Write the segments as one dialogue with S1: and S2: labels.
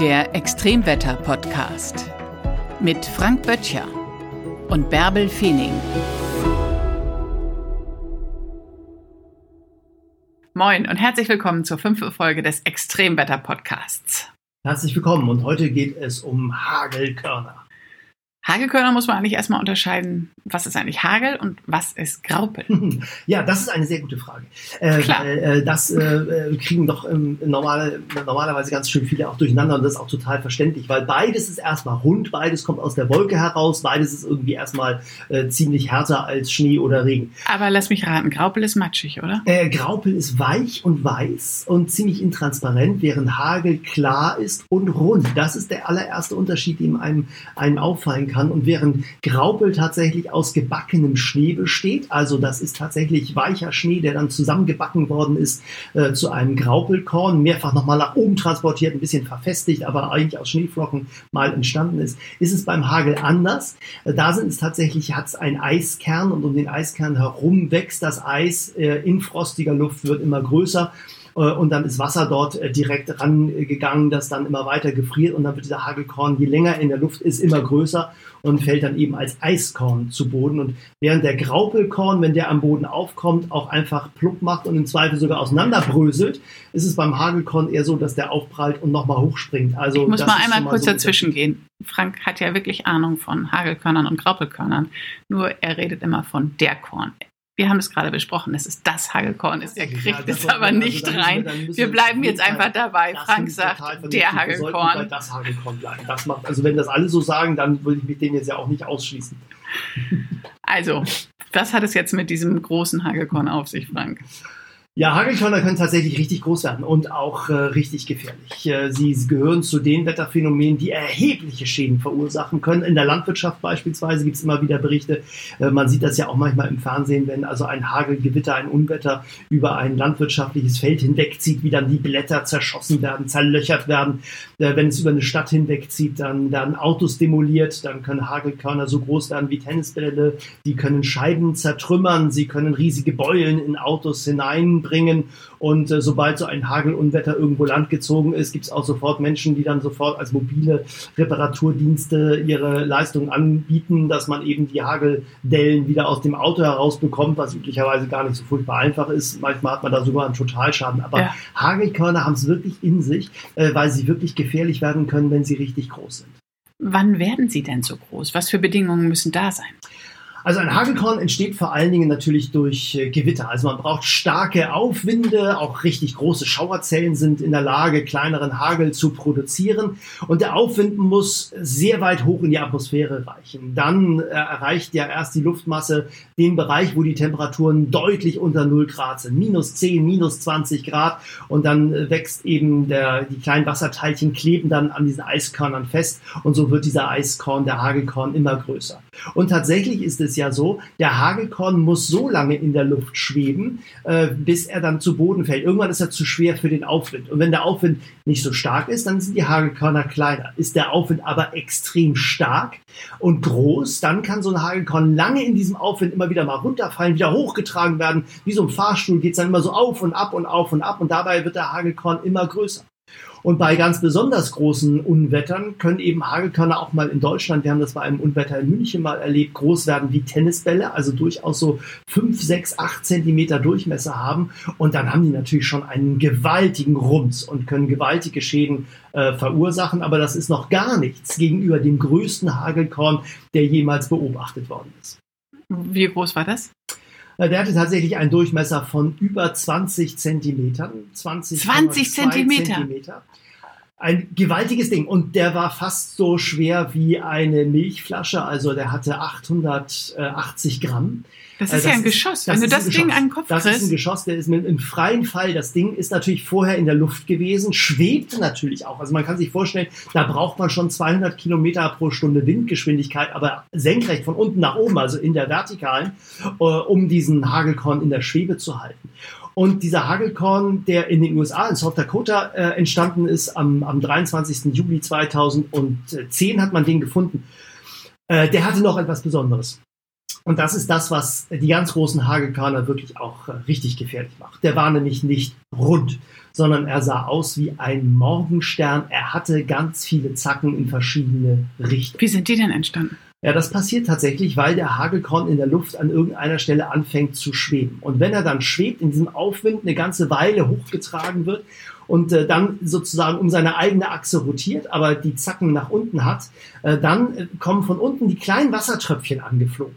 S1: Der Extremwetter-Podcast mit Frank Böttcher und Bärbel Feening. Moin und herzlich willkommen zur fünften Folge des Extremwetter-Podcasts.
S2: Herzlich willkommen und heute geht es um Hagelkörner.
S1: Hagelkörner muss man eigentlich erstmal unterscheiden, was ist eigentlich Hagel und was ist Graupel?
S2: Ja, das ist eine sehr gute Frage. Äh,
S1: Klar.
S2: Weil, äh, das äh, kriegen doch ähm, normale, normalerweise ganz schön viele auch durcheinander und das ist auch total verständlich, weil beides ist erstmal rund, beides kommt aus der Wolke heraus, beides ist irgendwie erstmal äh, ziemlich härter als Schnee oder Regen.
S1: Aber lass mich raten, Graupel ist matschig, oder?
S2: Äh, Graupel ist weich und weiß und ziemlich intransparent, während Hagel klar ist und rund. Das ist der allererste Unterschied, dem einem, einem auffallen kann. Und während Graupel tatsächlich aus gebackenem Schnee besteht, also das ist tatsächlich weicher Schnee, der dann zusammengebacken worden ist äh, zu einem Graupelkorn, mehrfach nochmal nach oben transportiert, ein bisschen verfestigt, aber eigentlich aus Schneeflocken mal entstanden ist, ist es beim Hagel anders. Äh, da sind es tatsächlich, hat es einen Eiskern und um den Eiskern herum wächst das Eis äh, in frostiger Luft, wird immer größer und dann ist Wasser dort äh, direkt rangegangen, das dann immer weiter gefriert und dann wird dieser Hagelkorn, je länger er in der Luft ist, immer größer und fällt dann eben als Eiskorn zu Boden. Und während der Graupelkorn, wenn der am Boden aufkommt, auch einfach plupp macht und im Zweifel sogar auseinanderbröselt, ist es beim Hagelkorn eher so, dass der aufprallt und nochmal hochspringt. Also
S1: Ich muss mal einmal kurz
S2: so
S1: dazwischen gehen. Frank hat ja wirklich Ahnung von Hagelkörnern und Graupelkörnern. Nur er redet immer von der Korn. Wir haben es gerade besprochen, es ist das Hagelkorn. ist. Er kriegt
S2: das
S1: es aber
S2: also
S1: nicht rein.
S2: wir-
S1: Wir bleiben jetzt einfach dabei. Frank sagt, der Hagelkorn.
S2: das Hagelkorn bleiben. Das macht, also wenn das alle so sagen, dann würde ich mich dem jetzt ja auch nicht ausschließen.
S1: Also, was hat es jetzt mit diesem großen Hagelkorn auf sich, Frank?
S2: Ja, Hagelkörner können tatsächlich richtig groß werden und auch äh, richtig gefährlich. Äh, sie, gehören zu den Wetterphänomenen, die erhebliche Schäden verursachen können. In der Landwirtschaft beispielsweise gibt es immer wieder Berichte. Äh, man sieht das ja auch manchmal im Fernsehen, wenn also ein Hagelgewitter, ein Unwetter über ein landwirtschaftliches Feld hinwegzieht, wie dann die Blätter zerschossen werden, zerlöchert werden. Äh, wenn es über eine Stadt hinwegzieht, dann werden Autos demoliert, dann können Hagelkörner so groß werden wie Tennisbälle, die können Scheiben zertrümmern, sie können riesige Beulen in Autos hineinbringen und äh, sobald so ein Hagelunwetter irgendwo landgezogen ist, gibt es auch sofort Menschen, die dann sofort als mobile Reparaturdienste ihre Leistung anbieten, dass man eben die Hageldellen wieder aus dem Auto herausbekommt, was üblicherweise gar nicht so furchtbar einfach ist. Manchmal hat man da sogar einen Totalschaden. Aber
S1: Ja.
S2: Hagelkörner haben es wirklich in sich, äh, weil sie wirklich gefährlich werden können, wenn sie richtig groß sind.
S1: Wann werden sie denn so groß? Was für Bedingungen müssen da sein?
S2: Also ein Hagelkorn entsteht vor allen Dingen natürlich durch äh, Gewitter. Also man braucht starke Aufwinde, auch richtig große Schauerzellen sind in der Lage, kleineren Hagel zu produzieren. Und der Aufwind muss sehr weit hoch in die Atmosphäre reichen. Dann äh, erreicht ja erst die Luftmasse den Bereich, wo die Temperaturen deutlich unter 0 Grad sind. Minus 10, minus 20 Grad. Und dann äh, wächst eben der, die kleinen Wasserteilchen kleben dann an diesen Eiskörnern fest. Und so wird dieser Eiskorn, der Hagelkorn immer größer. Und tatsächlich ist es ja so, der Hagelkorn muss so lange in der Luft schweben, äh, bis er dann zu Boden fällt. Irgendwann ist er zu schwer für den Aufwind. Und wenn der Aufwind nicht so stark ist, dann sind die Hagelkörner kleiner. Ist der Aufwind aber extrem stark und groß, dann kann so ein Hagelkorn lange in diesem Aufwind immer wieder mal runterfallen, wieder hochgetragen werden. Wie so ein Fahrstuhl geht es dann immer so auf und ab und auf und ab und dabei wird der Hagelkorn immer größer. Und bei ganz besonders großen Unwettern können eben Hagelkörner auch mal in Deutschland, wir haben das bei einem Unwetter in München mal erlebt, groß werden wie Tennisbälle, also durchaus so 5, 6, 8 Zentimeter Durchmesser haben. Und dann haben die natürlich schon einen gewaltigen Rums und können gewaltige Schäden äh, verursachen. Aber das ist noch gar nichts gegenüber dem größten Hagelkorn, der jemals beobachtet worden ist.
S1: Wie groß war das?
S2: Der hatte tatsächlich einen Durchmesser von über 20 Zentimetern. 20,
S1: 20 Zentimeter?
S2: Zentimeter. Ein gewaltiges Ding. Und der war fast so schwer wie eine Milchflasche. Also der hatte 880 Gramm.
S1: Das
S2: Äh,
S1: ist ja ein Geschoss. Wenn du
S2: ist
S1: das Ding
S2: Geschoss.
S1: an den Kopf
S2: Das ist ein
S1: kriegst.
S2: Geschoss, der ist mit, im freien Fall. Das Ding ist natürlich vorher in der Luft gewesen, schwebte natürlich auch. Also man kann sich vorstellen, da braucht man schon 200 Kilometer pro Stunde Windgeschwindigkeit, aber senkrecht von unten nach oben, also in der Vertikalen, äh, um diesen Hagelkorn in der Schwebe zu halten. Und dieser Hagelkorn, der in den USA, in South Dakota, äh, entstanden ist, am, am 23. Juli 2010 hat man den gefunden. Äh, der hatte noch etwas Besonderes. Und das ist das, was die ganz großen Hagelkörner wirklich auch äh, richtig gefährlich macht. Der war nämlich nicht rund, sondern er sah aus wie ein Morgenstern. Er hatte ganz viele Zacken in verschiedene Richtungen.
S1: Wie sind die denn entstanden?
S2: Ja, das passiert tatsächlich, weil der Hagelkorn in der Luft an irgendeiner Stelle anfängt zu schweben. Und wenn er dann schwebt, in diesem Aufwind eine ganze Weile hochgetragen wird und äh, dann sozusagen um seine eigene Achse rotiert, aber die Zacken nach unten hat, äh, dann äh, kommen von unten die kleinen Wassertröpfchen angeflogen.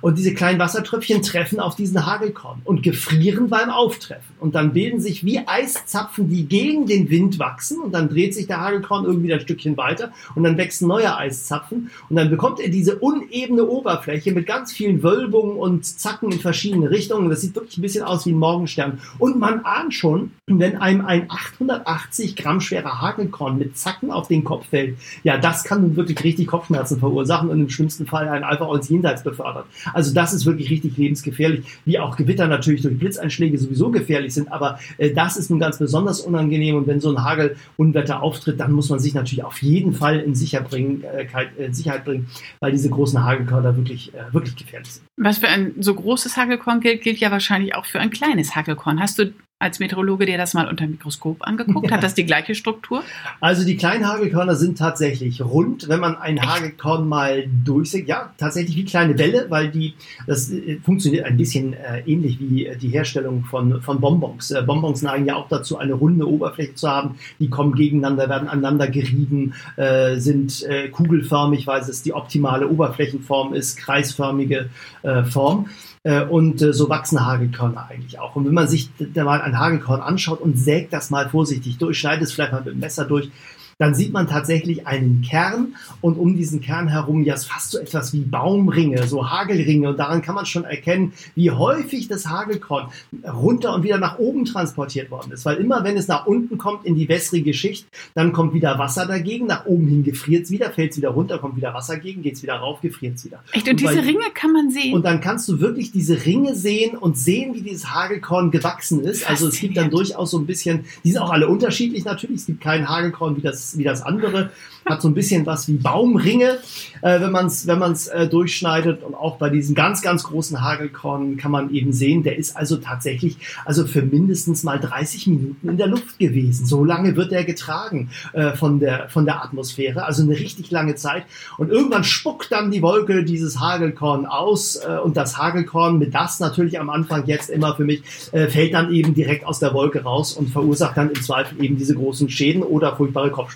S2: Und diese kleinen Wassertröpfchen treffen auf diesen Hagelkorn und gefrieren beim Auftreffen. Und dann bilden sich wie Eiszapfen, die gegen den Wind wachsen. Und dann dreht sich der Hagelkorn irgendwie ein Stückchen weiter und dann wächst neue Eiszapfen. Und dann bekommt er diese unebene Oberfläche mit ganz vielen Wölbungen und Zacken in verschiedene Richtungen. Das sieht wirklich ein bisschen aus wie ein Morgenstern. Und man ahnt schon, wenn einem ein 880 Gramm schwerer Hagelkorn mit Zacken auf den Kopf fällt, ja, das kann nun wirklich richtig Kopfschmerzen verursachen und im schlimmsten Fall einen einfach ins Jenseits befördern. Also das ist wirklich richtig lebensgefährlich, wie auch Gewitter natürlich durch Blitzeinschläge sowieso gefährlich sind, aber äh, das ist nun ganz besonders unangenehm und wenn so ein Hagelunwetter auftritt, dann muss man sich natürlich auf jeden Fall in, Sicher bringen, äh, in Sicherheit bringen, weil diese großen Hagelkörner wirklich, äh, wirklich gefährlich sind.
S1: Was für ein so großes Hagelkorn gilt, gilt ja wahrscheinlich auch für ein kleines Hagelkorn. Hast du als Meteorologe dir das mal unter dem Mikroskop angeguckt? Hat das die gleiche Struktur?
S2: Also die kleinen Hagelkörner sind tatsächlich rund. Wenn man ein Hagelkorn mal durchsägt, ja, tatsächlich wie kleine Bälle, weil die, das äh, funktioniert ein bisschen äh, ähnlich wie die Herstellung von, von Bonbons. Äh, Bonbons neigen ja auch dazu, eine runde Oberfläche zu haben. Die kommen gegeneinander, werden aneinander gerieben, äh, sind äh, kugelförmig, weil es die optimale Oberflächenform ist, kreisförmige äh, Form. Äh, und äh, so wachsen Hagelkörner eigentlich auch. Und wenn man sich da mal ein Hagelkorn anschaut und sägt das mal vorsichtig durch, schneidet es vielleicht mal mit dem Messer durch, dann sieht man tatsächlich einen Kern und um diesen Kern herum ja fast so etwas wie Baumringe, so Hagelringe und daran kann man schon erkennen, wie häufig das Hagelkorn runter und wieder nach oben transportiert worden ist, weil immer wenn es nach unten kommt in die wässrige Schicht, dann kommt wieder Wasser dagegen, nach oben hin gefriert es wieder, fällt es wieder runter, kommt wieder Wasser gegen, geht es wieder rauf, gefriert es wieder.
S1: Echt, und, und diese bei, Ringe kann man sehen?
S2: Und dann kannst du wirklich diese Ringe sehen und sehen, wie dieses Hagelkorn gewachsen ist. Also es gibt dann durchaus so ein bisschen, die sind auch alle unterschiedlich natürlich, es gibt kein Hagelkorn wie das wie das andere. Hat so ein bisschen was wie Baumringe, äh, wenn man es wenn man's, äh, durchschneidet. Und auch bei diesem ganz, ganz großen Hagelkorn kann man eben sehen, der ist also tatsächlich also für mindestens mal 30 Minuten in der Luft gewesen. So lange wird er getragen äh, von, der, von der Atmosphäre, also eine richtig lange Zeit. Und irgendwann spuckt dann die Wolke dieses Hagelkorn aus äh, und das Hagelkorn, mit das natürlich am Anfang jetzt immer für mich, äh, fällt dann eben direkt aus der Wolke raus und verursacht dann im Zweifel eben diese großen Schäden oder furchtbare Kopfschmerzen.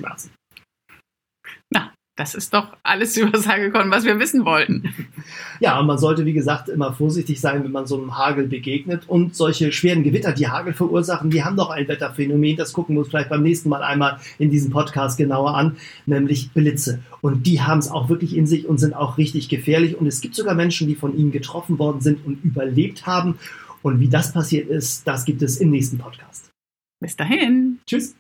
S1: Na, das ist doch alles über das Hagelkorn, was wir wissen wollten.
S2: Ja, und man sollte, wie gesagt, immer vorsichtig sein, wenn man so einem Hagel begegnet. Und solche schweren Gewitter, die Hagel verursachen, die haben doch ein Wetterphänomen. Das gucken wir uns vielleicht beim nächsten Mal einmal in diesem Podcast genauer an, nämlich Blitze. Und die haben es auch wirklich in sich und sind auch richtig gefährlich. Und es gibt sogar Menschen, die von ihnen getroffen worden sind und überlebt haben. Und wie das passiert ist, das gibt es im nächsten Podcast.
S1: Bis dahin.
S2: Tschüss.